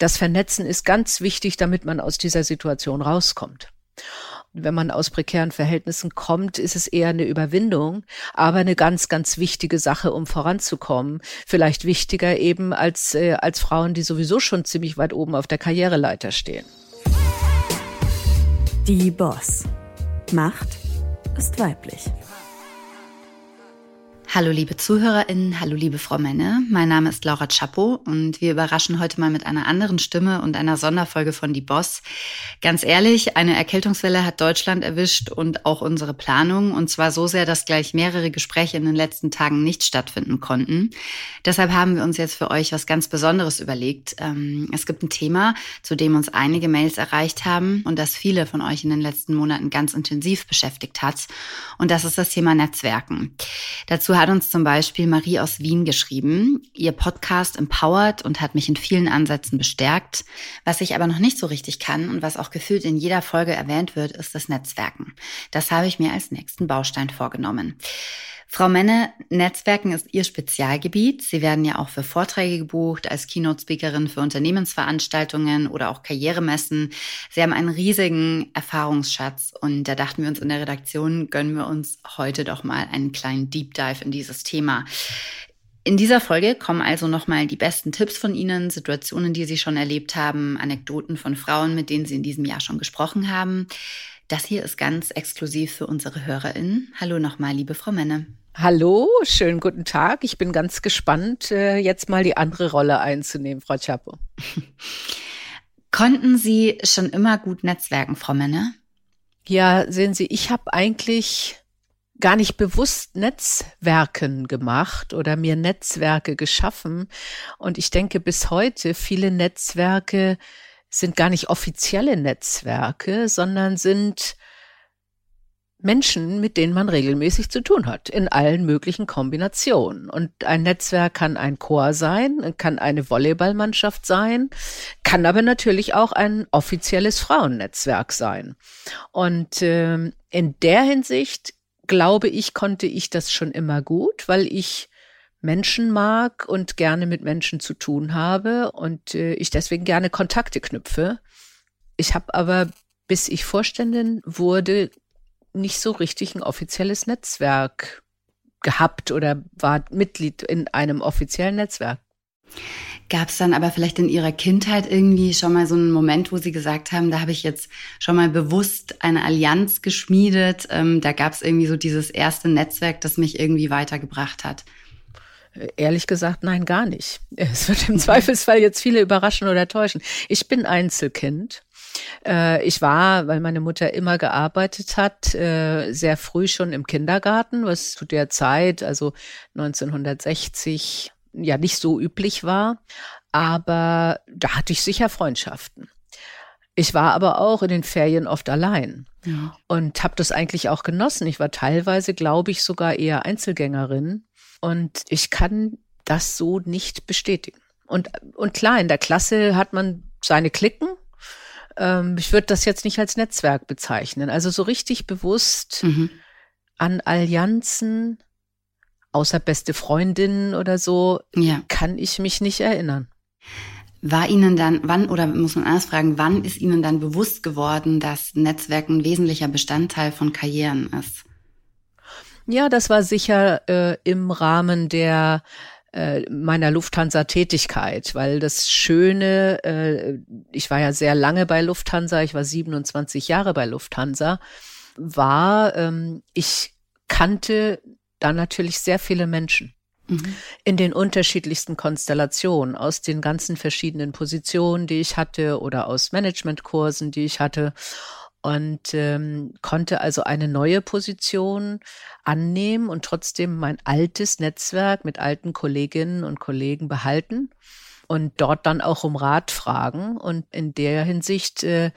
das Vernetzen ist ganz wichtig, damit man aus dieser Situation rauskommt. Wenn man aus prekären Verhältnissen kommt, ist es eher eine Überwindung, aber eine ganz, ganz wichtige Sache, um voranzukommen. Vielleicht wichtiger eben als, äh, als Frauen, die sowieso schon ziemlich weit oben auf der Karriereleiter stehen. Die Boss. Macht ist weiblich. Hallo liebe ZuhörerInnen, hallo liebe Frau Menne. Mein Name ist Laura Chapo und wir überraschen heute mal mit einer anderen Stimme und einer Sonderfolge von Die Boss. Ganz ehrlich, eine Erkältungswelle hat Deutschland erwischt und auch unsere Planung und zwar so sehr, dass gleich mehrere Gespräche in den letzten Tagen nicht stattfinden konnten. Deshalb haben wir uns jetzt für euch was ganz Besonderes überlegt. Ähm, es gibt ein Thema, zu dem uns einige Mails erreicht haben und das viele von euch in den letzten Monaten ganz intensiv beschäftigt hat und das ist das Thema Netzwerken. Dazu hat uns zum Beispiel Marie aus Wien geschrieben. Ihr Podcast empowert und hat mich in vielen Ansätzen bestärkt. Was ich aber noch nicht so richtig kann und was auch gefühlt in jeder Folge erwähnt wird, ist das Netzwerken. Das habe ich mir als nächsten Baustein vorgenommen. Frau Menne, Netzwerken ist Ihr Spezialgebiet. Sie werden ja auch für Vorträge gebucht, als Keynote-Speakerin für Unternehmensveranstaltungen oder auch Karrieremessen. Sie haben einen riesigen Erfahrungsschatz und da dachten wir uns in der Redaktion, gönnen wir uns heute doch mal einen kleinen Deep Dive in dieses Thema. In dieser Folge kommen also nochmal die besten Tipps von Ihnen, Situationen, die Sie schon erlebt haben, Anekdoten von Frauen, mit denen Sie in diesem Jahr schon gesprochen haben. Das hier ist ganz exklusiv für unsere HörerInnen. Hallo nochmal, liebe Frau Menne. Hallo, schönen guten Tag. Ich bin ganz gespannt, äh, jetzt mal die andere Rolle einzunehmen, Frau Chapo. Konnten Sie schon immer gut netzwerken, Frau Menne? Ja, sehen Sie, ich habe eigentlich gar nicht bewusst Netzwerken gemacht oder mir Netzwerke geschaffen. Und ich denke bis heute, viele Netzwerke sind gar nicht offizielle Netzwerke, sondern sind Menschen, mit denen man regelmäßig zu tun hat, in allen möglichen Kombinationen. Und ein Netzwerk kann ein Chor sein, kann eine Volleyballmannschaft sein, kann aber natürlich auch ein offizielles Frauennetzwerk sein. Und äh, in der Hinsicht, glaube ich, konnte ich das schon immer gut, weil ich Menschen mag und gerne mit Menschen zu tun habe und äh, ich deswegen gerne Kontakte knüpfe. Ich habe aber, bis ich Vorständin wurde, nicht so richtig ein offizielles Netzwerk gehabt oder war Mitglied in einem offiziellen Netzwerk. Gab es dann aber vielleicht in Ihrer Kindheit irgendwie schon mal so einen Moment, wo Sie gesagt haben, da habe ich jetzt schon mal bewusst eine Allianz geschmiedet. Ähm, da gab es irgendwie so dieses erste Netzwerk, das mich irgendwie weitergebracht hat. Ehrlich gesagt, nein, gar nicht. Es wird im Zweifelsfall jetzt viele überraschen oder täuschen. Ich bin Einzelkind äh, ich war, weil meine Mutter immer gearbeitet hat, äh, sehr früh schon im Kindergarten, was zu der Zeit, also 1960, ja nicht so üblich war. Aber da hatte ich sicher Freundschaften. Ich war aber auch in den Ferien oft allein ja. und habe das eigentlich auch genossen. Ich war teilweise, glaube ich, sogar eher Einzelgängerin und ich kann das so nicht bestätigen. Und, und klar, in der Klasse hat man seine Klicken ähm, ich würde das jetzt nicht als Netzwerk bezeichnen. Also so richtig bewusst mhm. an Allianzen, außer beste Freundinnen oder so, ja. kann ich mich nicht erinnern. War Ihnen dann, wann, oder muss man anders fragen, wann ist Ihnen dann bewusst geworden, dass Netzwerken ein wesentlicher Bestandteil von Karrieren ist? Ja, das war sicher äh, im Rahmen der meiner Lufthansa-Tätigkeit, weil das Schöne, äh, ich war ja sehr lange bei Lufthansa, ich war 27 Jahre bei Lufthansa, war, ähm, ich kannte da natürlich sehr viele Menschen mhm. in den unterschiedlichsten Konstellationen, aus den ganzen verschiedenen Positionen, die ich hatte oder aus Managementkursen, die ich hatte und ähm, konnte also eine neue Position annehmen und trotzdem mein altes Netzwerk mit alten Kolleginnen und Kollegen behalten und dort dann auch um Rat fragen. Und in der Hinsicht äh,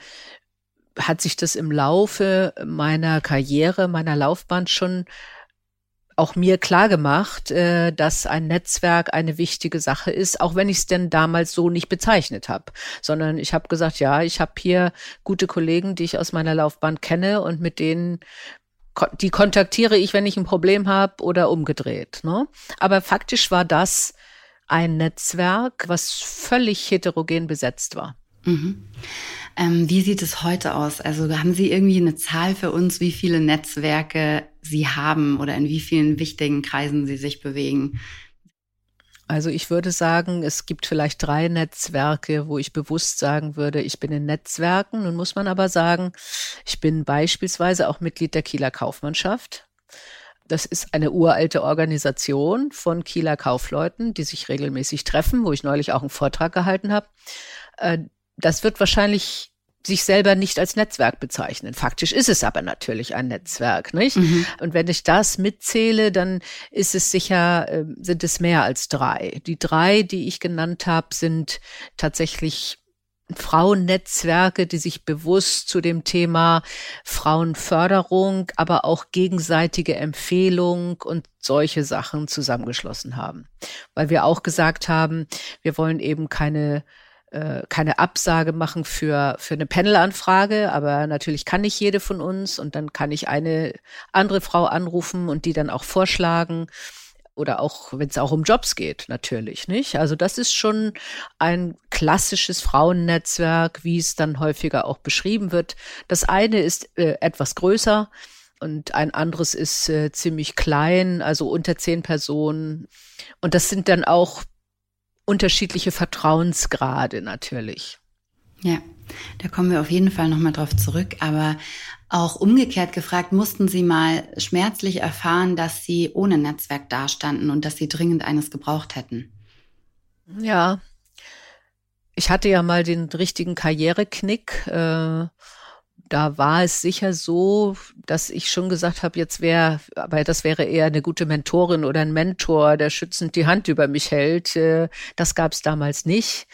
hat sich das im Laufe meiner Karriere, meiner Laufbahn schon auch mir klar gemacht, äh, dass ein Netzwerk eine wichtige Sache ist, auch wenn ich es denn damals so nicht bezeichnet habe, sondern ich habe gesagt, ja, ich habe hier gute Kollegen, die ich aus meiner Laufbahn kenne und mit denen die kontaktiere ich, wenn ich ein Problem habe oder umgedreht. Ne? Aber faktisch war das ein Netzwerk, was völlig heterogen besetzt war. Mhm. Ähm, wie sieht es heute aus? Also haben Sie irgendwie eine Zahl für uns, wie viele Netzwerke Sie haben oder in wie vielen wichtigen Kreisen Sie sich bewegen? Also ich würde sagen, es gibt vielleicht drei Netzwerke, wo ich bewusst sagen würde, ich bin in Netzwerken. Nun muss man aber sagen, ich bin beispielsweise auch Mitglied der Kieler Kaufmannschaft. Das ist eine uralte Organisation von Kieler Kaufleuten, die sich regelmäßig treffen, wo ich neulich auch einen Vortrag gehalten habe. Das wird wahrscheinlich sich selber nicht als Netzwerk bezeichnen. Faktisch ist es aber natürlich ein Netzwerk, nicht? Mhm. Und wenn ich das mitzähle, dann ist es sicher, äh, sind es mehr als drei. Die drei, die ich genannt habe, sind tatsächlich Frauennetzwerke, die sich bewusst zu dem Thema Frauenförderung, aber auch gegenseitige Empfehlung und solche Sachen zusammengeschlossen haben. Weil wir auch gesagt haben, wir wollen eben keine äh, keine Absage machen für, für eine Panelanfrage, aber natürlich kann nicht jede von uns und dann kann ich eine andere Frau anrufen und die dann auch vorschlagen oder auch, wenn es auch um Jobs geht, natürlich, nicht? Also das ist schon ein klassisches Frauennetzwerk, wie es dann häufiger auch beschrieben wird. Das eine ist äh, etwas größer und ein anderes ist äh, ziemlich klein, also unter zehn Personen. Und das sind dann auch unterschiedliche Vertrauensgrade natürlich. Ja, da kommen wir auf jeden Fall nochmal drauf zurück. Aber auch umgekehrt gefragt, mussten Sie mal schmerzlich erfahren, dass Sie ohne Netzwerk dastanden und dass Sie dringend eines gebraucht hätten? Ja, ich hatte ja mal den richtigen Karriereknick. Äh, da war es sicher so, dass ich schon gesagt habe, jetzt wäre, aber das wäre eher eine gute Mentorin oder ein Mentor, der schützend die Hand über mich hält. Äh, das gab es damals nicht.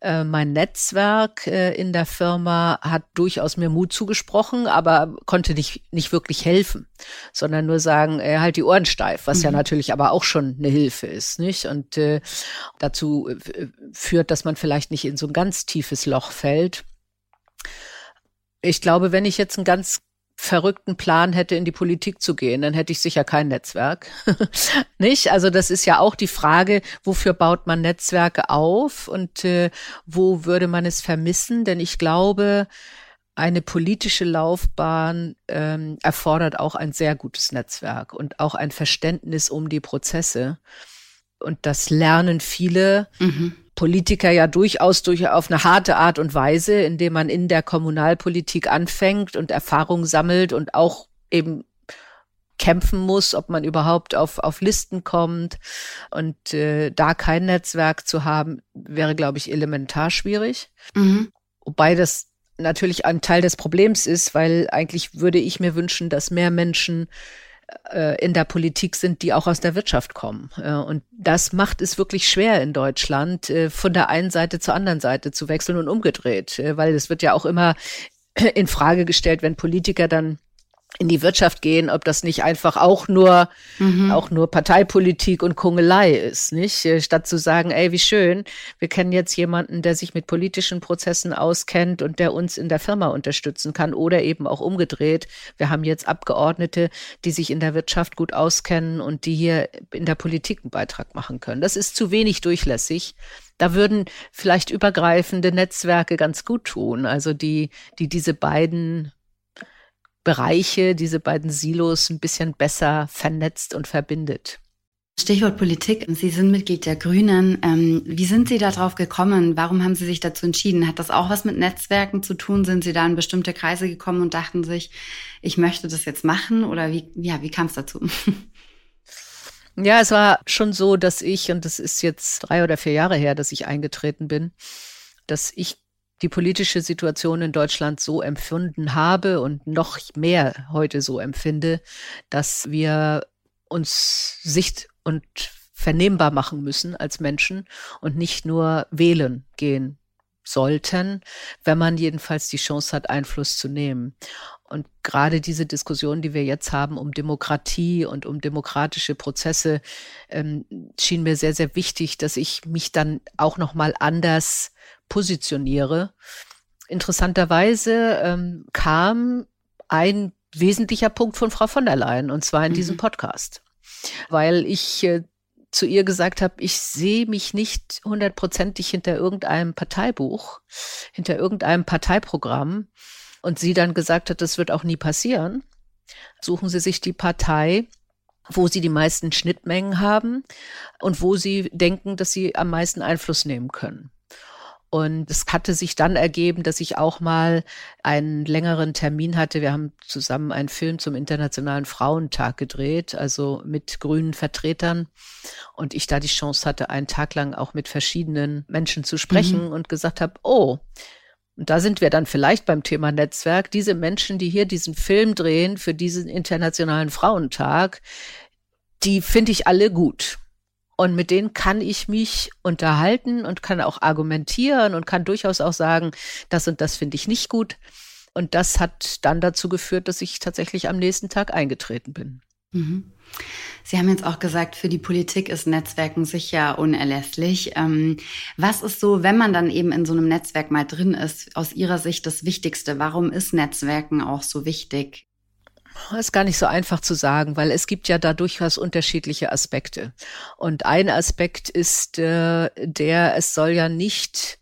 Äh, mein Netzwerk äh, in der Firma hat durchaus mir Mut zugesprochen, aber konnte nicht, nicht wirklich helfen, sondern nur sagen, er halt die Ohren steif, was mhm. ja natürlich aber auch schon eine Hilfe ist, nicht? Und dazu führt, dass man vielleicht nicht in so ein ganz tiefes Loch fällt. Ich glaube, wenn ich jetzt einen ganz verrückten Plan hätte, in die Politik zu gehen, dann hätte ich sicher kein Netzwerk. Nicht? Also das ist ja auch die Frage, wofür baut man Netzwerke auf und äh, wo würde man es vermissen? Denn ich glaube, eine politische Laufbahn ähm, erfordert auch ein sehr gutes Netzwerk und auch ein Verständnis um die Prozesse. Und das lernen viele. Mhm. Politiker ja durchaus durch auf eine harte Art und Weise, indem man in der Kommunalpolitik anfängt und Erfahrung sammelt und auch eben kämpfen muss, ob man überhaupt auf, auf Listen kommt. Und äh, da kein Netzwerk zu haben, wäre, glaube ich, elementar schwierig. Mhm. Wobei das natürlich ein Teil des Problems ist, weil eigentlich würde ich mir wünschen, dass mehr Menschen in der Politik sind, die auch aus der Wirtschaft kommen. Äh, und das macht es wirklich schwer in Deutschland, äh, von der einen Seite zur anderen Seite zu wechseln und umgedreht, weil es wird ja auch immer in Frage gestellt, wenn Politiker dann in die Wirtschaft gehen, ob das nicht einfach auch nur, mhm. auch nur Parteipolitik und Kungelei ist, nicht? Äh, statt zu sagen, ey, wie schön, wir kennen jetzt jemanden, der sich mit politischen Prozessen auskennt und der uns in der Firma unterstützen kann oder eben auch umgedreht. Wir haben jetzt Abgeordnete, die sich in der Wirtschaft gut auskennen und die hier in der Politik einen Beitrag machen können. Das ist zu wenig durchlässig. Da würden vielleicht übergreifende Netzwerke ganz gut tun, also die, die diese beiden Bereiche, diese beiden Silos ein bisschen besser vernetzt und verbindet. Stichwort Politik. Sie sind Mitglied der Grünen. Ähm, wie sind Sie darauf gekommen? Warum haben Sie sich dazu entschieden? Hat das auch was mit Netzwerken zu tun? Sind Sie da in bestimmte Kreise gekommen und dachten sich, ich möchte das jetzt machen? Oder wie, ja, wie kam es dazu? Ja, es war schon so, dass ich, und das ist jetzt drei oder vier Jahre her, dass ich eingetreten bin, dass ich die politische Situation in Deutschland so empfunden habe und noch mehr heute so empfinde, dass wir uns sicht- und vernehmbar machen müssen als Menschen und nicht nur wählen gehen sollten, wenn man jedenfalls die Chance hat, Einfluss zu nehmen. Und gerade diese Diskussion, die wir jetzt haben um Demokratie und um demokratische Prozesse, ähm, schien mir sehr, sehr wichtig, dass ich mich dann auch noch mal anders positioniere. Interessanterweise ähm, kam ein wesentlicher Punkt von Frau von der Leyen, und zwar in mhm. diesem Podcast, weil ich äh, zu ihr gesagt habe, ich sehe mich nicht hundertprozentig hinter irgendeinem Parteibuch, hinter irgendeinem Parteiprogramm und sie dann gesagt hat, das wird auch nie passieren, suchen Sie sich die Partei, wo Sie die meisten Schnittmengen haben und wo Sie denken, dass Sie am meisten Einfluss nehmen können. Und es hatte sich dann ergeben, dass ich auch mal einen längeren Termin hatte. Wir haben zusammen einen Film zum Internationalen Frauentag gedreht, also mit grünen Vertretern. Und ich da die Chance hatte, einen Tag lang auch mit verschiedenen Menschen zu sprechen mhm. und gesagt habe, oh, und da sind wir dann vielleicht beim Thema Netzwerk. Diese Menschen, die hier diesen Film drehen für diesen Internationalen Frauentag, die finde ich alle gut. Und mit denen kann ich mich unterhalten und kann auch argumentieren und kann durchaus auch sagen, das und das finde ich nicht gut. Und das hat dann dazu geführt, dass ich tatsächlich am nächsten Tag eingetreten bin. Mhm. Sie haben jetzt auch gesagt, für die Politik ist Netzwerken sicher unerlässlich. Ähm, was ist so, wenn man dann eben in so einem Netzwerk mal drin ist, aus Ihrer Sicht das Wichtigste? Warum ist Netzwerken auch so wichtig? Das ist gar nicht so einfach zu sagen, weil es gibt ja da durchaus unterschiedliche Aspekte. Und ein Aspekt ist äh, der, es soll ja nicht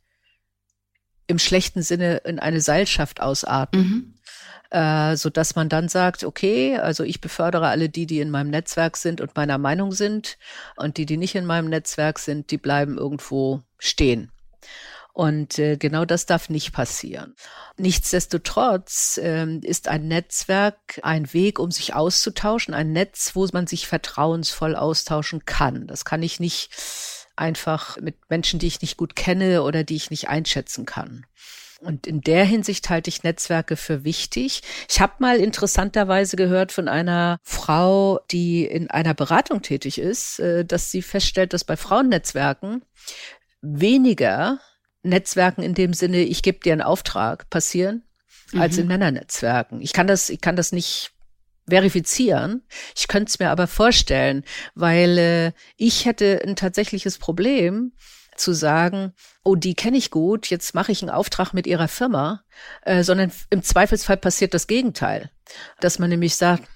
im schlechten Sinne in eine Seilschaft ausarten. Mhm. Äh, so dass man dann sagt, okay, also ich befördere alle die, die in meinem Netzwerk sind und meiner Meinung sind und die, die nicht in meinem Netzwerk sind, die bleiben irgendwo stehen. Und äh, genau das darf nicht passieren. Nichtsdestotrotz äh, ist ein Netzwerk ein Weg, um sich auszutauschen, ein Netz, wo man sich vertrauensvoll austauschen kann. Das kann ich nicht einfach mit Menschen, die ich nicht gut kenne oder die ich nicht einschätzen kann. Und in der Hinsicht halte ich Netzwerke für wichtig. Ich habe mal interessanterweise gehört von einer Frau, die in einer Beratung tätig ist, äh, dass sie feststellt, dass bei Frauennetzwerken weniger Netzwerken in dem Sinne, ich gebe dir einen Auftrag, passieren, mhm. als in Männernetzwerken. Ich kann das, ich kann das nicht verifizieren. Ich könnte es mir aber vorstellen, weil äh, ich hätte ein tatsächliches Problem zu sagen, oh, die kenne ich gut, jetzt mache ich einen Auftrag mit ihrer Firma, äh, sondern im Zweifelsfall passiert das Gegenteil. Dass man nämlich sagt,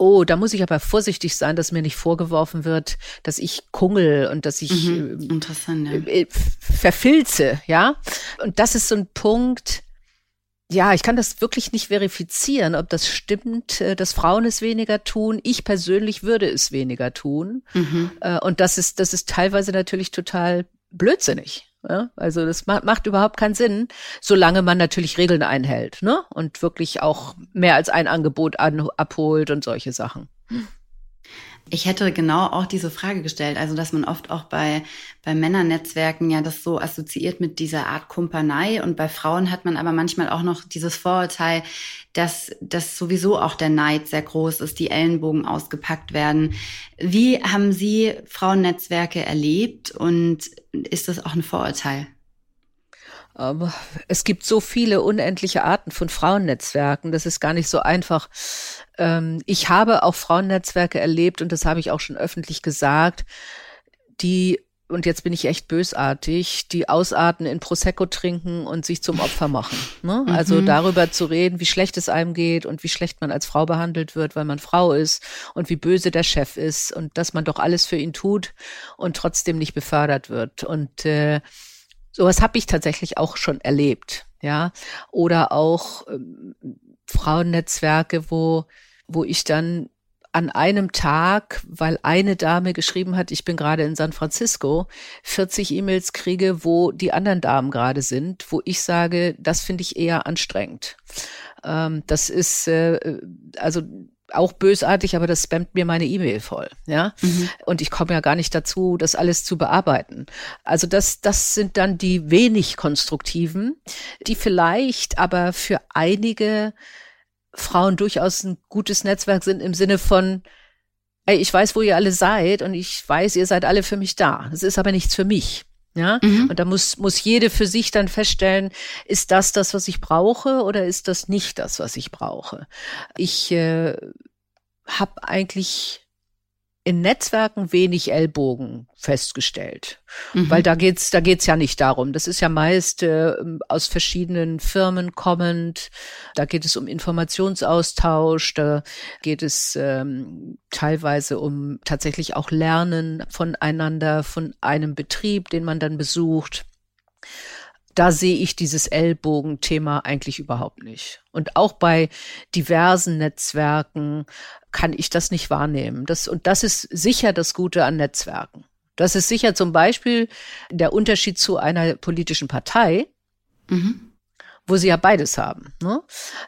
Oh, da muss ich aber vorsichtig sein, dass mir nicht vorgeworfen wird, dass ich kungel und dass ich mhm, ähm, ja. Äh, verfilze, ja. Und das ist so ein Punkt, ja, ich kann das wirklich nicht verifizieren, ob das stimmt, äh, dass Frauen es weniger tun. Ich persönlich würde es weniger tun. Mhm. Äh, und das ist, das ist teilweise natürlich total blödsinnig. Ja, also das macht, macht überhaupt keinen Sinn, solange man natürlich Regeln einhält ne? und wirklich auch mehr als ein Angebot an, abholt und solche Sachen. Ich hätte genau auch diese Frage gestellt, also dass man oft auch bei, bei Männernetzwerken ja das so assoziiert mit dieser Art Kumpanei und bei Frauen hat man aber manchmal auch noch dieses Vorurteil, dass, dass sowieso auch der Neid sehr groß ist, die Ellenbogen ausgepackt werden. Wie haben Sie Frauennetzwerke erlebt und ist das auch ein Vorurteil? Ähm, es gibt so viele unendliche Arten von Frauennetzwerken. Das ist gar nicht so einfach. Ähm, ich habe auch Frauennetzwerke erlebt und das habe ich auch schon öffentlich gesagt, die und jetzt bin ich echt bösartig, die ausarten in Prosecco trinken und sich zum Opfer machen. Ne? Also mhm. darüber zu reden, wie schlecht es einem geht und wie schlecht man als Frau behandelt wird, weil man Frau ist und wie böse der Chef ist und dass man doch alles für ihn tut und trotzdem nicht befördert wird. Und äh, Sowas habe ich tatsächlich auch schon erlebt, ja. Oder auch ähm, Frauennetzwerke, wo, wo ich dann an einem Tag, weil eine Dame geschrieben hat, ich bin gerade in San Francisco, 40 E-Mails kriege, wo die anderen Damen gerade sind, wo ich sage, das finde ich eher anstrengend. Ähm, das ist, äh, also auch bösartig, aber das spammt mir meine E-Mail voll, ja. Mhm. Und ich komme ja gar nicht dazu, das alles zu bearbeiten. Also das, das sind dann die wenig konstruktiven, die vielleicht aber für einige Frauen durchaus ein gutes Netzwerk sind im Sinne von, ey, ich weiß, wo ihr alle seid und ich weiß, ihr seid alle für mich da. Das ist aber nichts für mich. Ja, mhm. und da muss, muss jede für sich dann feststellen, ist das das, was ich brauche oder ist das nicht das, was ich brauche? Ich äh, habe eigentlich in Netzwerken wenig Ellbogen festgestellt, mhm. weil da geht's da geht's ja nicht darum. Das ist ja meist äh, aus verschiedenen Firmen kommend. Da geht es um Informationsaustausch, da geht es ähm, teilweise um tatsächlich auch Lernen voneinander, von einem Betrieb, den man dann besucht da sehe ich dieses Ellbogenthema eigentlich überhaupt nicht. Und auch bei diversen Netzwerken kann ich das nicht wahrnehmen. Das, und das ist sicher das Gute an Netzwerken. Das ist sicher zum Beispiel der Unterschied zu einer politischen Partei, mhm. wo sie ja beides haben. Ne?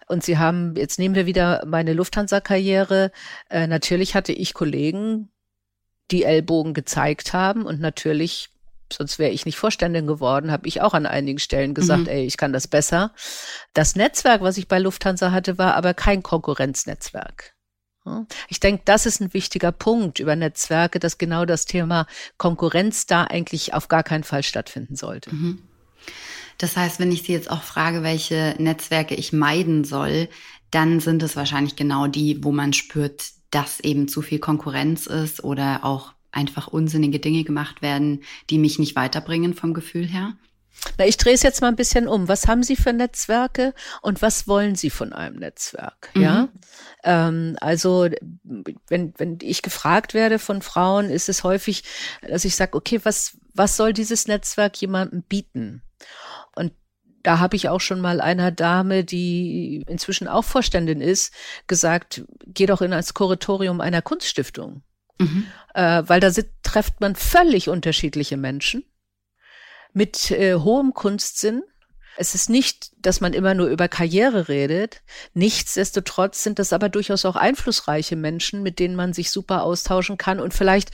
Und sie haben, jetzt nehmen wir wieder meine Lufthansa-Karriere. Äh, natürlich hatte ich Kollegen, die Ellbogen gezeigt haben und natürlich sonst wäre ich nicht Vorständin geworden, habe ich auch an einigen Stellen gesagt, mhm. ey, ich kann das besser. Das Netzwerk, was ich bei Lufthansa hatte, war aber kein Konkurrenznetzwerk. Ich denke, das ist ein wichtiger Punkt über Netzwerke, dass genau das Thema Konkurrenz da eigentlich auf gar keinen Fall stattfinden sollte. Mhm. Das heißt, wenn ich Sie jetzt auch frage, welche Netzwerke ich meiden soll, dann sind es wahrscheinlich genau die, wo man spürt, dass eben zu viel Konkurrenz ist oder auch einfach unsinnige Dinge gemacht werden, die mich nicht weiterbringen vom Gefühl her? Na, ich drehe es jetzt mal ein bisschen um. Was haben Sie für Netzwerke und was wollen Sie von einem Netzwerk? Mhm. Ja, ähm, also wenn wenn ich gefragt werde von Frauen, ist es häufig, dass ich sage, okay, was was soll dieses Netzwerk jemandem bieten? Und da habe ich auch schon mal einer Dame, die inzwischen auch Vorständin ist, gesagt, geh doch in das Kuratorium einer Kunststiftung. Mhm. Äh, weil da sit, trifft man völlig unterschiedliche Menschen mit äh, hohem Kunstsinn. Es ist nicht, dass man immer nur über Karriere redet. Nichtsdestotrotz sind das aber durchaus auch einflussreiche Menschen, mit denen man sich super austauschen kann und vielleicht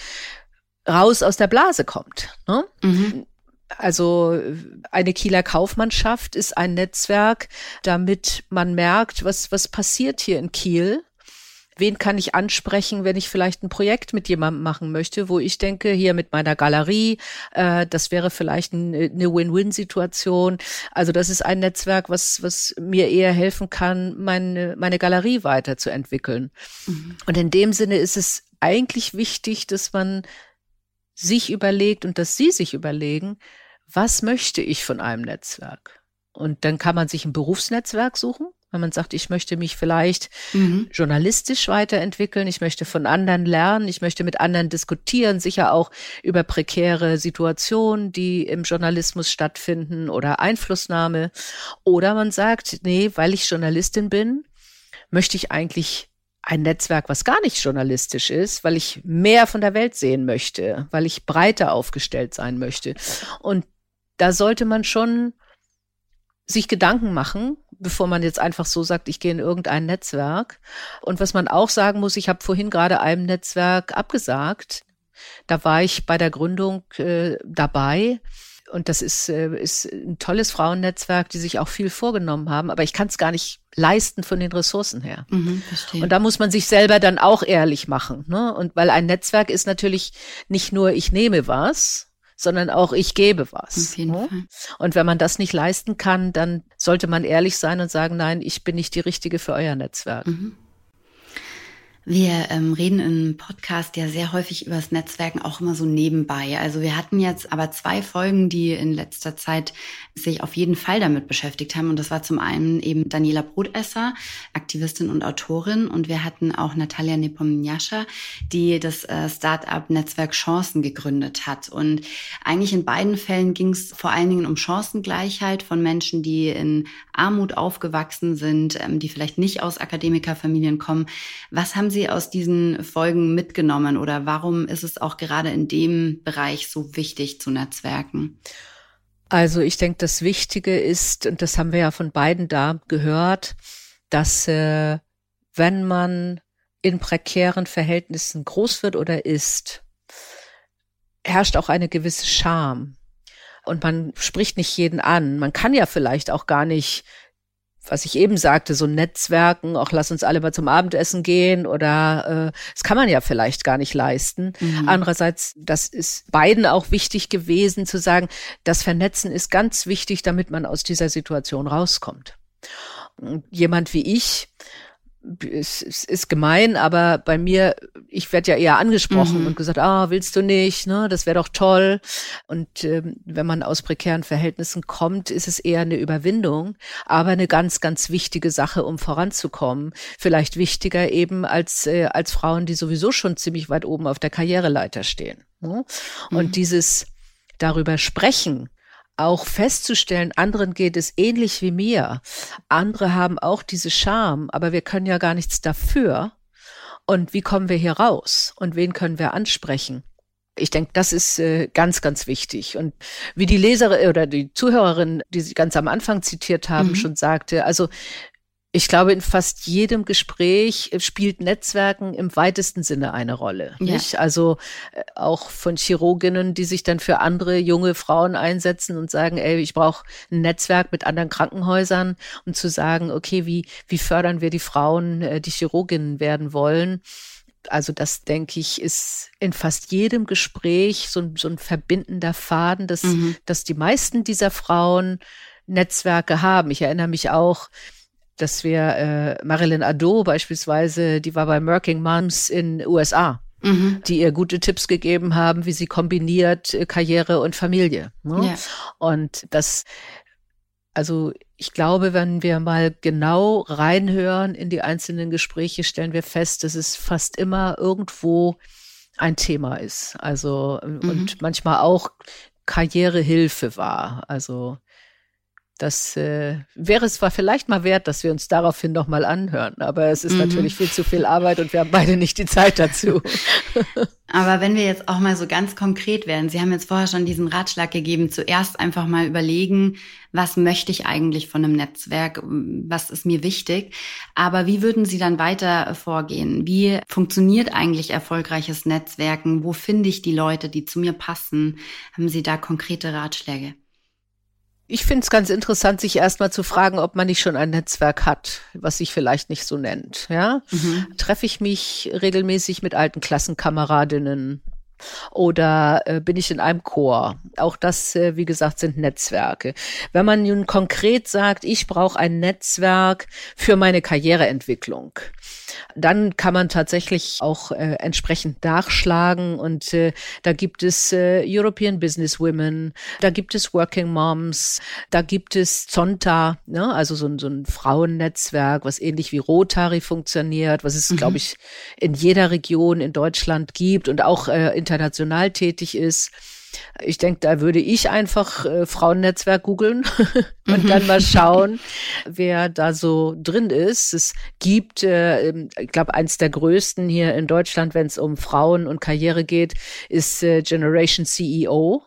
raus aus der Blase kommt. Ne? Mhm. Also eine Kieler Kaufmannschaft ist ein Netzwerk, damit man merkt, was, was passiert hier in Kiel wen kann ich ansprechen, wenn ich vielleicht ein Projekt mit jemandem machen möchte, wo ich denke, hier mit meiner Galerie, äh, das wäre vielleicht ein, eine Win-Win-Situation. Also das ist ein Netzwerk, was, was mir eher helfen kann, meine, meine Galerie weiterzuentwickeln. Mhm. Und in dem Sinne ist es eigentlich wichtig, dass man sich überlegt und dass Sie sich überlegen, was möchte ich von einem Netzwerk? Und dann kann man sich ein Berufsnetzwerk suchen wenn man sagt, ich möchte mich vielleicht mhm. journalistisch weiterentwickeln, ich möchte von anderen lernen, ich möchte mit anderen diskutieren, sicher auch über prekäre Situationen, die im Journalismus stattfinden oder Einflussnahme. Oder man sagt, nee, weil ich Journalistin bin, möchte ich eigentlich ein Netzwerk, was gar nicht journalistisch ist, weil ich mehr von der Welt sehen möchte, weil ich breiter aufgestellt sein möchte. Und da sollte man schon sich Gedanken machen, bevor man jetzt einfach so sagt, ich gehe in irgendein Netzwerk. Und was man auch sagen muss, ich habe vorhin gerade einem Netzwerk abgesagt. Da war ich bei der Gründung äh, dabei. Und das ist, äh, ist ein tolles Frauennetzwerk, die sich auch viel vorgenommen haben. Aber ich kann es gar nicht leisten von den Ressourcen her. Mhm, und da muss man sich selber dann auch ehrlich machen. Ne? Und weil ein Netzwerk ist natürlich nicht nur, ich nehme was, sondern auch ich gebe was. Auf jeden ne? Fall. Und wenn man das nicht leisten kann, dann sollte man ehrlich sein und sagen, nein, ich bin nicht die Richtige für euer Netzwerk. Mhm. Wir ähm, reden im Podcast ja sehr häufig über das Netzwerken auch immer so nebenbei. Also wir hatten jetzt aber zwei Folgen, die in letzter Zeit sich auf jeden Fall damit beschäftigt haben. Und das war zum einen eben Daniela Brotesser, Aktivistin und Autorin. Und wir hatten auch Natalia Nepomniascha, die das äh, Start-up-Netzwerk Chancen gegründet hat. Und eigentlich in beiden Fällen ging es vor allen Dingen um Chancengleichheit von Menschen, die in Armut aufgewachsen sind, ähm, die vielleicht nicht aus Akademikerfamilien kommen. Was haben Sie aus diesen Folgen mitgenommen oder warum ist es auch gerade in dem Bereich so wichtig zu netzwerken? Also ich denke, das Wichtige ist, und das haben wir ja von beiden da gehört, dass äh, wenn man in prekären Verhältnissen groß wird oder ist, herrscht auch eine gewisse Scham. Und man spricht nicht jeden an. Man kann ja vielleicht auch gar nicht was ich eben sagte, so Netzwerken, auch lass uns alle mal zum Abendessen gehen oder äh, das kann man ja vielleicht gar nicht leisten. Mhm. Andererseits, das ist beiden auch wichtig gewesen zu sagen, das Vernetzen ist ganz wichtig, damit man aus dieser Situation rauskommt. Und jemand wie ich es, es ist gemein, aber bei mir, ich werde ja eher angesprochen mhm. und gesagt, ah, willst du nicht, ne, das wäre doch toll. Und ähm, wenn man aus prekären Verhältnissen kommt, ist es eher eine Überwindung, aber eine ganz, ganz wichtige Sache, um voranzukommen. Vielleicht wichtiger eben als, äh, als Frauen, die sowieso schon ziemlich weit oben auf der Karriereleiter stehen. Ne? Und mhm. dieses darüber sprechen, auch festzustellen, anderen geht es ähnlich wie mir. Andere haben auch diese Scham, aber wir können ja gar nichts dafür. Und wie kommen wir hier raus? Und wen können wir ansprechen? Ich denke, das ist äh, ganz, ganz wichtig. Und wie die Leserin oder die Zuhörerin, die Sie ganz am Anfang zitiert haben, mhm. schon sagte, also ich glaube, in fast jedem Gespräch spielt Netzwerken im weitesten Sinne eine Rolle. Ja. Nicht? Also äh, auch von Chirurginnen, die sich dann für andere junge Frauen einsetzen und sagen, ey, ich brauche ein Netzwerk mit anderen Krankenhäusern, um zu sagen, okay, wie, wie fördern wir die Frauen, äh, die Chirurginnen werden wollen? Also das, denke ich, ist in fast jedem Gespräch so, so ein verbindender Faden, dass, mhm. dass die meisten dieser Frauen Netzwerke haben. Ich erinnere mich auch, dass wir äh, Marilyn Ado beispielsweise, die war bei Merking Moms in USA. Mhm. die ihr gute Tipps gegeben haben, wie sie kombiniert äh, Karriere und Familie. Ne? Ja. Und das, also ich glaube, wenn wir mal genau reinhören in die einzelnen Gespräche, stellen wir fest, dass es fast immer irgendwo ein Thema ist. Also mhm. und manchmal auch Karrierehilfe war. Also das äh, wäre es zwar vielleicht mal wert, dass wir uns daraufhin nochmal anhören, aber es ist mhm. natürlich viel zu viel Arbeit und wir haben beide nicht die Zeit dazu. aber wenn wir jetzt auch mal so ganz konkret werden, Sie haben jetzt vorher schon diesen Ratschlag gegeben, zuerst einfach mal überlegen, was möchte ich eigentlich von einem Netzwerk, was ist mir wichtig, aber wie würden Sie dann weiter vorgehen? Wie funktioniert eigentlich erfolgreiches Netzwerken? Wo finde ich die Leute, die zu mir passen? Haben Sie da konkrete Ratschläge? Ich finde es ganz interessant, sich erstmal zu fragen, ob man nicht schon ein Netzwerk hat, was sich vielleicht nicht so nennt. Ja, mhm. treffe ich mich regelmäßig mit alten Klassenkameradinnen oder äh, bin ich in einem Chor? Auch das, äh, wie gesagt, sind Netzwerke. Wenn man nun konkret sagt, ich brauche ein Netzwerk für meine Karriereentwicklung, dann kann man tatsächlich auch äh, entsprechend nachschlagen und äh, da gibt es äh, European Business Women, da gibt es Working Moms, da gibt es Zonta, ne? also so ein, so ein Frauennetzwerk, was ähnlich wie Rotary funktioniert, was es, mhm. glaube ich, in jeder Region in Deutschland gibt und auch äh, international tätig ist. Ich denke, da würde ich einfach äh, Frauennetzwerk googeln und dann mal schauen, wer da so drin ist. Es gibt, äh, ich glaube, eins der größten hier in Deutschland, wenn es um Frauen und Karriere geht, ist äh, Generation CEO.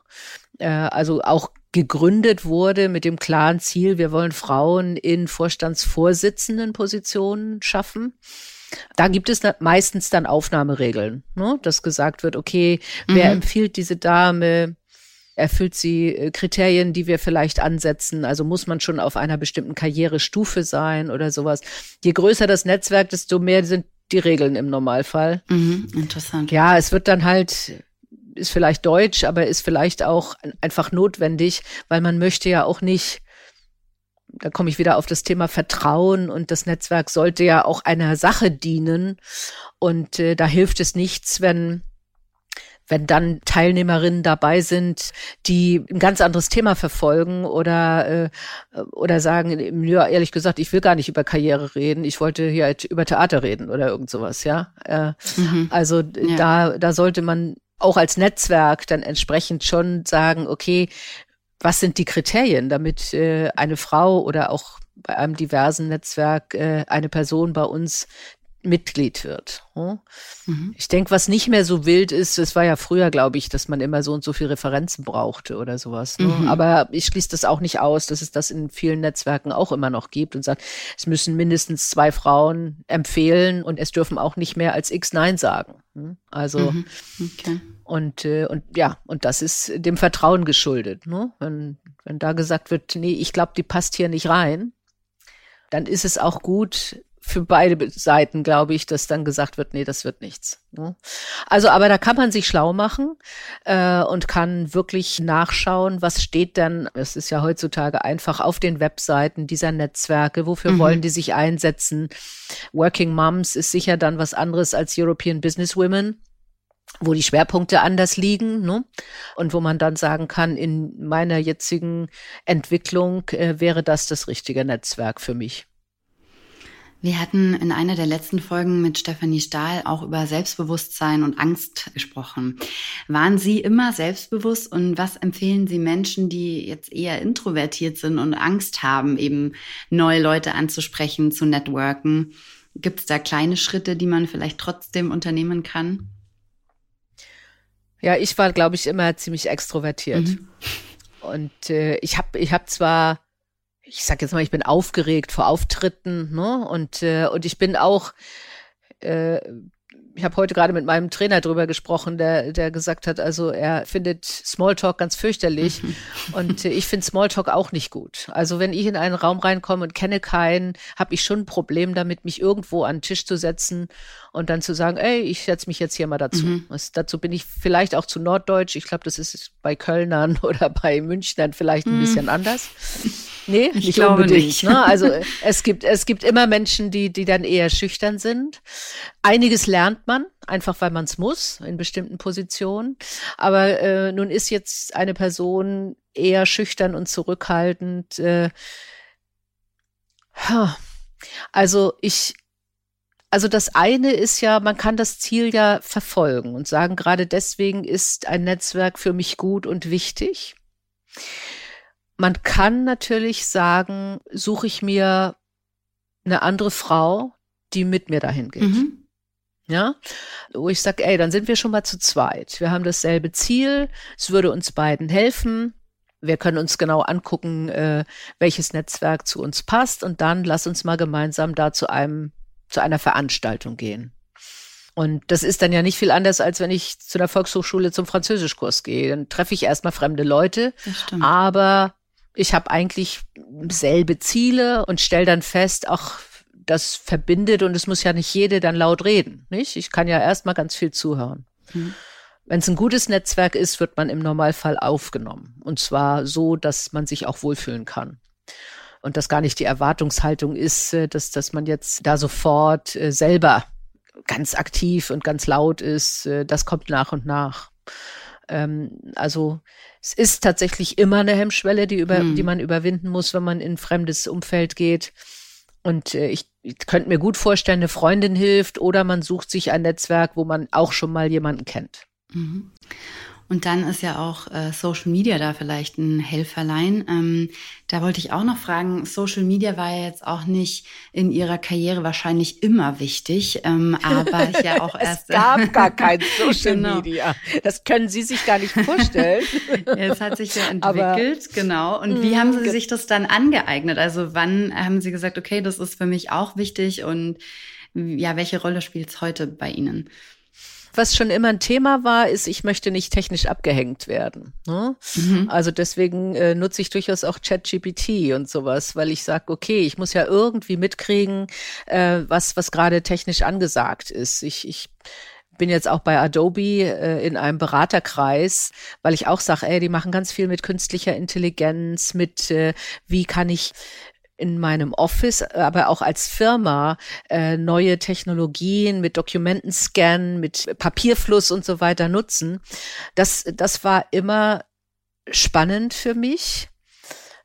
Äh, also auch gegründet wurde mit dem klaren Ziel, wir wollen Frauen in Vorstandsvorsitzenden Positionen schaffen. Da gibt es meistens dann Aufnahmeregeln, ne? dass gesagt wird, okay, wer mhm. empfiehlt diese Dame? Erfüllt sie äh, Kriterien, die wir vielleicht ansetzen? Also muss man schon auf einer bestimmten Karrierestufe sein oder sowas. Je größer das Netzwerk, desto mehr sind die Regeln im Normalfall. Mhm, interessant. Ja, es wird dann halt ist vielleicht deutsch, aber ist vielleicht auch einfach notwendig, weil man möchte ja auch nicht da komme ich wieder auf das Thema Vertrauen und das Netzwerk sollte ja auch einer Sache dienen. Und äh, da hilft es nichts, wenn wenn dann Teilnehmerinnen dabei sind, die ein ganz anderes Thema verfolgen oder äh, oder sagen, ja, ehrlich gesagt, ich will gar nicht über Karriere reden, ich wollte hier halt über Theater reden oder irgend sowas, ja. Äh, mhm. Also ja. da da sollte man auch als Netzwerk dann entsprechend schon sagen, okay, was sind die Kriterien, damit äh, eine Frau oder auch bei einem diversen Netzwerk äh, eine Person bei uns Mitglied wird. Hm? Mhm. Ich denke, was nicht mehr so wild ist, es war ja früher, glaube ich, dass man immer so und so viele Referenzen brauchte oder sowas. Ne? Mhm. Aber ich schließe das auch nicht aus, dass es das in vielen Netzwerken auch immer noch gibt und sagt, es müssen mindestens zwei Frauen empfehlen und es dürfen auch nicht mehr als X Nein sagen. Hm? Also mhm. okay. Und äh, und ja und das ist dem Vertrauen geschuldet. Ne? Wenn wenn da gesagt wird, nee, ich glaube, die passt hier nicht rein, dann ist es auch gut, für beide Seiten, glaube ich, dass dann gesagt wird, nee, das wird nichts. Ne? Also, aber da kann man sich schlau machen äh, und kann wirklich nachschauen, was steht dann, es ist ja heutzutage einfach auf den Webseiten dieser Netzwerke, wofür mhm. wollen die sich einsetzen. Working Moms ist sicher dann was anderes als European Business Women wo die Schwerpunkte anders liegen ne? und wo man dann sagen kann, in meiner jetzigen Entwicklung äh, wäre das das richtige Netzwerk für mich. Wir hatten in einer der letzten Folgen mit Stefanie Stahl auch über Selbstbewusstsein und Angst gesprochen. Waren Sie immer selbstbewusst und was empfehlen Sie Menschen, die jetzt eher introvertiert sind und Angst haben, eben neue Leute anzusprechen, zu networken? Gibt es da kleine Schritte, die man vielleicht trotzdem unternehmen kann? Ja, ich war, glaube ich, immer ziemlich extrovertiert. Mhm. Und äh, ich habe ich hab zwar, ich sag jetzt mal, ich bin aufgeregt vor Auftritten, ne? Und, äh, und ich bin auch äh, ich habe heute gerade mit meinem Trainer drüber gesprochen, der, der gesagt hat, also er findet Smalltalk ganz fürchterlich und ich finde Smalltalk auch nicht gut. Also wenn ich in einen Raum reinkomme und kenne keinen, habe ich schon ein Problem damit, mich irgendwo an den Tisch zu setzen und dann zu sagen, ey, ich setze mich jetzt hier mal dazu. Mhm. Das, dazu bin ich vielleicht auch zu norddeutsch. Ich glaube, das ist bei Kölnern oder bei Münchnern vielleicht ein mhm. bisschen anders. Nee, ich nicht glaube unbedingt. Nicht. Ne? Also es gibt, es gibt immer Menschen, die, die dann eher schüchtern sind. Einiges lernt man, einfach weil man es muss, in bestimmten Positionen. Aber äh, nun ist jetzt eine Person eher schüchtern und zurückhaltend. Äh, also ich, also das eine ist ja, man kann das Ziel ja verfolgen und sagen, gerade deswegen ist ein Netzwerk für mich gut und wichtig. Man kann natürlich sagen, suche ich mir eine andere Frau, die mit mir dahin geht. Mhm. Ja, wo ich sage, ey, dann sind wir schon mal zu zweit. Wir haben dasselbe Ziel. Es würde uns beiden helfen. Wir können uns genau angucken, äh, welches Netzwerk zu uns passt und dann lass uns mal gemeinsam da zu einem, zu einer Veranstaltung gehen. Und das ist dann ja nicht viel anders, als wenn ich zu der Volkshochschule zum Französischkurs gehe. Dann treffe ich erstmal fremde Leute, aber ich habe eigentlich selbe Ziele und stelle dann fest, ach, das verbindet und es muss ja nicht jede dann laut reden, nicht? Ich kann ja erstmal ganz viel zuhören. Mhm. Wenn es ein gutes Netzwerk ist, wird man im Normalfall aufgenommen. Und zwar so, dass man sich auch wohlfühlen kann. Und das gar nicht die Erwartungshaltung ist, äh, dass, dass man jetzt da sofort äh, selber ganz aktiv und ganz laut ist. Äh, das kommt nach und nach. Ähm, also es ist tatsächlich immer eine Hemmschwelle, die, über, hm. die man überwinden muss, wenn man in ein fremdes Umfeld geht. Und äh, ich, ich könnte mir gut vorstellen, eine Freundin hilft oder man sucht sich ein Netzwerk, wo man auch schon mal jemanden kennt. Mhm. Und dann ist ja auch äh, Social Media da vielleicht ein Helferlein. Ähm, da wollte ich auch noch fragen, Social Media war ja jetzt auch nicht in Ihrer Karriere wahrscheinlich immer wichtig, ähm, aber ja auch erst. es gab gar kein Social genau. Media. Das können Sie sich gar nicht vorstellen. ja, es hat sich ja entwickelt, aber, genau. Und wie haben Sie sich das dann angeeignet? Also wann haben Sie gesagt, okay, das ist für mich auch wichtig und ja, welche Rolle spielt es heute bei Ihnen? Was schon immer ein Thema war, ist, ich möchte nicht technisch abgehängt werden. Ne? Mhm. Also deswegen äh, nutze ich durchaus auch ChatGPT und sowas, weil ich sage, okay, ich muss ja irgendwie mitkriegen, äh, was, was gerade technisch angesagt ist. Ich, ich bin jetzt auch bei Adobe äh, in einem Beraterkreis, weil ich auch sage, ey, die machen ganz viel mit künstlicher Intelligenz, mit äh, wie kann ich in meinem Office, aber auch als Firma äh, neue Technologien mit Dokumentenscan, mit Papierfluss und so weiter nutzen. Das, das war immer spannend für mich.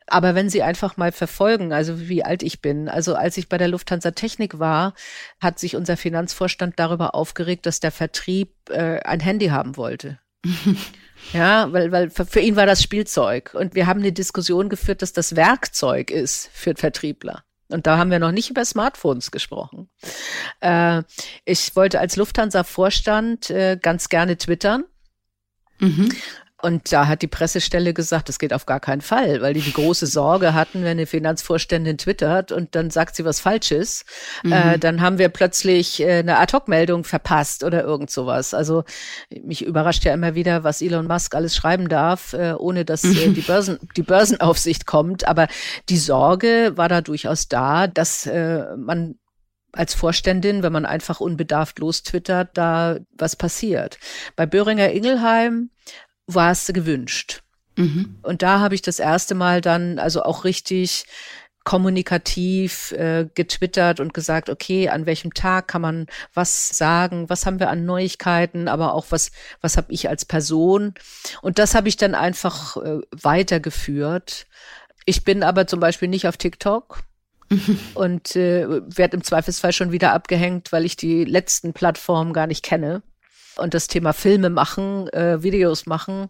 Aber wenn Sie einfach mal verfolgen, also wie alt ich bin, also als ich bei der Lufthansa Technik war, hat sich unser Finanzvorstand darüber aufgeregt, dass der Vertrieb äh, ein Handy haben wollte. Ja, weil, weil für ihn war das Spielzeug. Und wir haben eine Diskussion geführt, dass das Werkzeug ist für Vertriebler. Und da haben wir noch nicht über Smartphones gesprochen. Äh, ich wollte als Lufthansa-Vorstand äh, ganz gerne twittern. Mhm. Und da hat die Pressestelle gesagt, das geht auf gar keinen Fall, weil die die große Sorge hatten, wenn eine Finanzvorständin twittert und dann sagt sie was Falsches, mhm. äh, dann haben wir plötzlich äh, eine Ad-Hoc-Meldung verpasst oder irgend sowas. Also mich überrascht ja immer wieder, was Elon Musk alles schreiben darf, äh, ohne dass äh, die, Börsen, die Börsenaufsicht kommt. Aber die Sorge war da durchaus da, dass äh, man als Vorständin, wenn man einfach unbedarft lostwittert, da was passiert. Bei Böhringer Ingelheim war es gewünscht. Mhm. Und da habe ich das erste Mal dann also auch richtig kommunikativ äh, getwittert und gesagt, okay, an welchem Tag kann man was sagen, was haben wir an Neuigkeiten, aber auch was, was habe ich als Person. Und das habe ich dann einfach äh, weitergeführt. Ich bin aber zum Beispiel nicht auf TikTok. und äh, werde im Zweifelsfall schon wieder abgehängt, weil ich die letzten Plattformen gar nicht kenne. Und das Thema Filme machen, äh, Videos machen,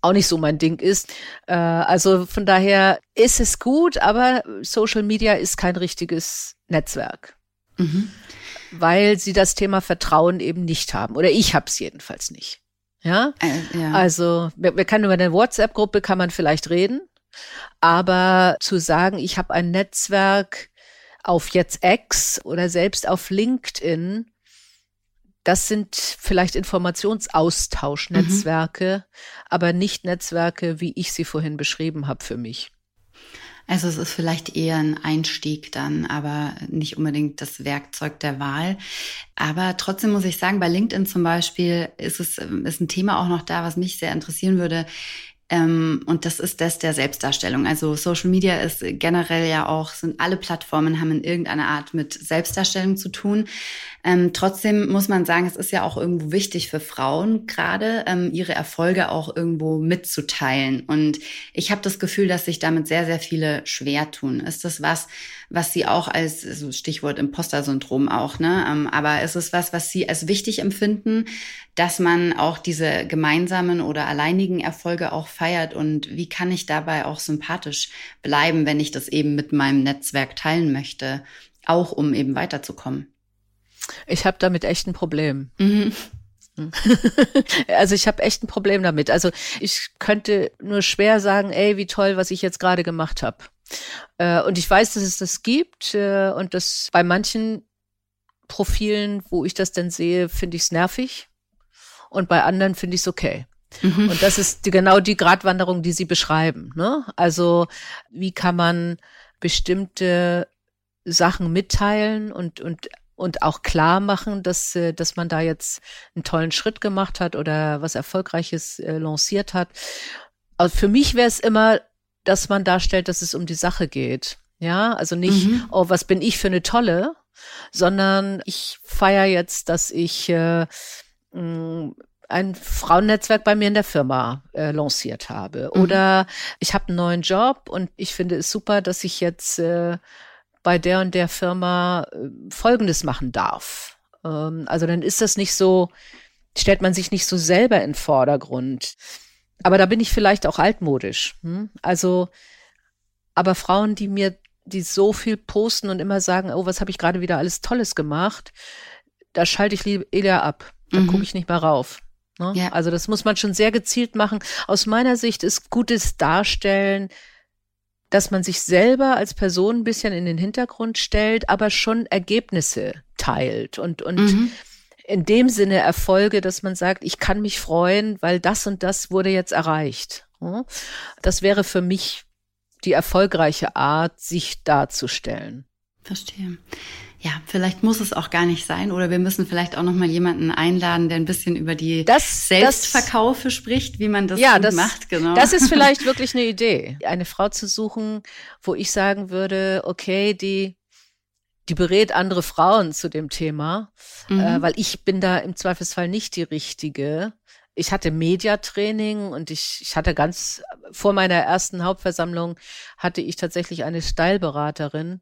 auch nicht so mein Ding ist. Äh, also von daher ist es gut, aber Social Media ist kein richtiges Netzwerk. Mhm. Weil sie das Thema Vertrauen eben nicht haben. Oder ich habe es jedenfalls nicht. Ja? Äh, ja. Also, wir, wir können über eine WhatsApp-Gruppe kann man vielleicht reden. Aber zu sagen, ich habe ein Netzwerk auf jetzt X oder selbst auf LinkedIn, das sind vielleicht Informationsaustauschnetzwerke, mhm. aber nicht Netzwerke, wie ich sie vorhin beschrieben habe für mich. Also es ist vielleicht eher ein Einstieg dann, aber nicht unbedingt das Werkzeug der Wahl. Aber trotzdem muss ich sagen, bei LinkedIn zum Beispiel ist es ist ein Thema auch noch da, was mich sehr interessieren würde. Ähm, und das ist das der Selbstdarstellung. Also Social Media ist generell ja auch, sind alle Plattformen haben in irgendeiner Art mit Selbstdarstellung zu tun. Ähm, trotzdem muss man sagen, es ist ja auch irgendwo wichtig für Frauen gerade, ähm, ihre Erfolge auch irgendwo mitzuteilen. Und ich habe das Gefühl, dass sich damit sehr, sehr viele schwer tun. Ist das was, was Sie auch als, also Stichwort Imposter-Syndrom auch, ne? Ähm, aber ist es was, was Sie als wichtig empfinden, dass man auch diese gemeinsamen oder alleinigen Erfolge auch feiert? Und wie kann ich dabei auch sympathisch bleiben, wenn ich das eben mit meinem Netzwerk teilen möchte, auch um eben weiterzukommen? Ich habe damit echt ein Problem. Mhm. Also ich habe echt ein Problem damit. Also ich könnte nur schwer sagen, ey, wie toll, was ich jetzt gerade gemacht habe. Äh, und ich weiß, dass es das gibt äh, und das bei manchen Profilen, wo ich das denn sehe, finde ich es nervig und bei anderen finde ich es okay. Mhm. Und das ist die, genau die Gratwanderung, die Sie beschreiben. Ne? Also wie kann man bestimmte Sachen mitteilen und, und und auch klar machen, dass, äh, dass man da jetzt einen tollen Schritt gemacht hat oder was Erfolgreiches äh, lanciert hat. Also für mich wäre es immer, dass man darstellt, dass es um die Sache geht. Ja, also nicht, mhm. oh, was bin ich für eine tolle, sondern ich feiere jetzt, dass ich äh, ein Frauennetzwerk bei mir in der Firma äh, lanciert habe. Mhm. Oder ich habe einen neuen Job und ich finde es super, dass ich jetzt äh, bei der und der Firma äh, Folgendes machen darf. Ähm, also dann ist das nicht so, stellt man sich nicht so selber in Vordergrund. Aber da bin ich vielleicht auch altmodisch. Hm? Also, aber Frauen, die mir, die so viel posten und immer sagen, oh, was habe ich gerade wieder alles Tolles gemacht, da schalte ich lieber eher ab. Da mhm. gucke ich nicht mehr rauf. Ne? Ja. Also das muss man schon sehr gezielt machen. Aus meiner Sicht ist gutes Darstellen dass man sich selber als Person ein bisschen in den Hintergrund stellt, aber schon Ergebnisse teilt und, und mhm. in dem Sinne Erfolge, dass man sagt, ich kann mich freuen, weil das und das wurde jetzt erreicht. Das wäre für mich die erfolgreiche Art, sich darzustellen. Verstehe ja, vielleicht muss es auch gar nicht sein oder wir müssen vielleicht auch noch mal jemanden einladen, der ein bisschen über die das, Selbstverkaufe das, spricht, wie man das, ja, das macht. Genau. Das ist vielleicht wirklich eine Idee, eine Frau zu suchen, wo ich sagen würde, okay, die die berät andere Frauen zu dem Thema, mhm. äh, weil ich bin da im Zweifelsfall nicht die richtige. Ich hatte Mediatraining und ich, ich hatte ganz vor meiner ersten Hauptversammlung hatte ich tatsächlich eine Styleberaterin,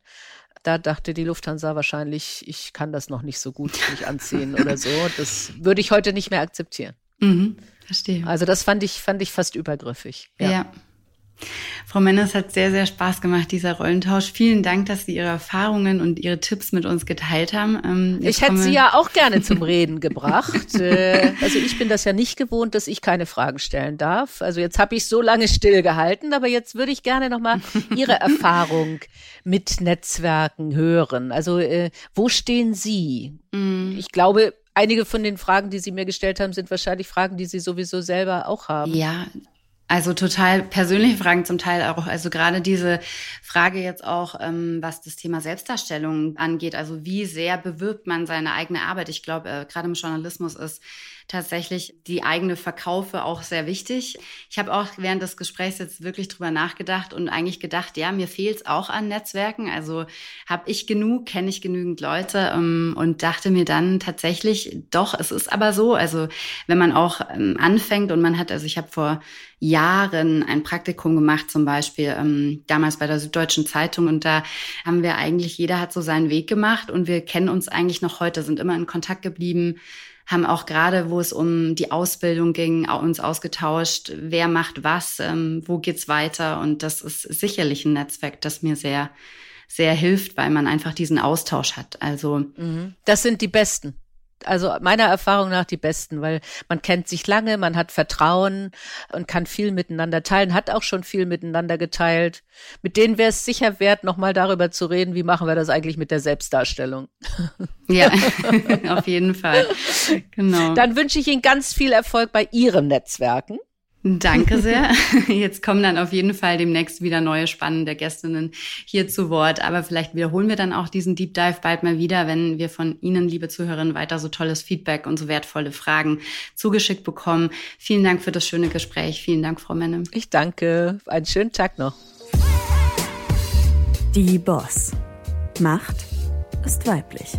da dachte die Lufthansa wahrscheinlich, ich kann das noch nicht so gut nicht anziehen oder so. Das würde ich heute nicht mehr akzeptieren. Mhm, verstehe. Also das fand ich, fand ich fast übergriffig. ja. ja. Frau Menners hat sehr, sehr Spaß gemacht, dieser Rollentausch. Vielen Dank, dass Sie Ihre Erfahrungen und Ihre Tipps mit uns geteilt haben. Ähm, ich hätte Sie ja auch gerne zum Reden gebracht. Äh, also ich bin das ja nicht gewohnt, dass ich keine Fragen stellen darf. Also jetzt habe ich so lange stillgehalten, aber jetzt würde ich gerne nochmal Ihre Erfahrung mit Netzwerken hören. Also äh, wo stehen Sie? Mm. Ich glaube, einige von den Fragen, die Sie mir gestellt haben, sind wahrscheinlich Fragen, die Sie sowieso selber auch haben. Ja, Also total persönliche Fragen zum Teil auch. Also gerade diese Frage jetzt auch, ähm, was das Thema Selbstdarstellung angeht. Also wie sehr bewirbt man seine eigene Arbeit? Ich glaube, äh, gerade im Journalismus ist tatsächlich die eigene Verkaufe auch sehr wichtig. Ich habe auch während des Gesprächs jetzt wirklich drüber nachgedacht und eigentlich gedacht, ja, mir fehlt es auch an Netzwerken. Also habe ich genug, kenne ich genügend Leute ähm, und dachte mir dann tatsächlich, doch, es ist aber so. Also wenn man auch ähm, anfängt und man hat, also ich habe vor Jahren ein Praktikum gemacht, zum Beispiel ähm, damals bei der Süddeutschen Zeitung. Und da haben wir eigentlich, jeder hat so seinen Weg gemacht und wir kennen uns eigentlich noch heute, sind immer in Kontakt geblieben haben auch gerade, wo es um die Ausbildung ging, uns ausgetauscht, wer macht was, ähm, wo geht's weiter. Und das ist sicherlich ein Netzwerk, das mir sehr, sehr hilft, weil man einfach diesen Austausch hat. Also mhm. das sind die Besten also meiner Erfahrung nach die besten, weil man kennt sich lange, man hat Vertrauen und kann viel miteinander teilen, hat auch schon viel miteinander geteilt. Mit denen wäre es sicher wert, nochmal darüber zu reden, wie machen wir das eigentlich mit der Selbstdarstellung. Ja, auf jeden Fall. Genau. Dann wünsche ich Ihnen ganz viel Erfolg bei Ihren Netzwerken. Danke sehr. Jetzt kommen dann auf jeden Fall demnächst wieder neue spannende Gästinnen hier zu Wort. Aber vielleicht wiederholen wir dann auch diesen Deep Dive bald mal wieder, wenn wir von Ihnen, liebe Zuhörerinnen, weiter so tolles Feedback und so wertvolle Fragen zugeschickt bekommen. Vielen Dank für das schöne Gespräch. Vielen Dank, Frau Menne. Ich danke. Einen schönen Tag noch. Die Boss. Macht ist weiblich.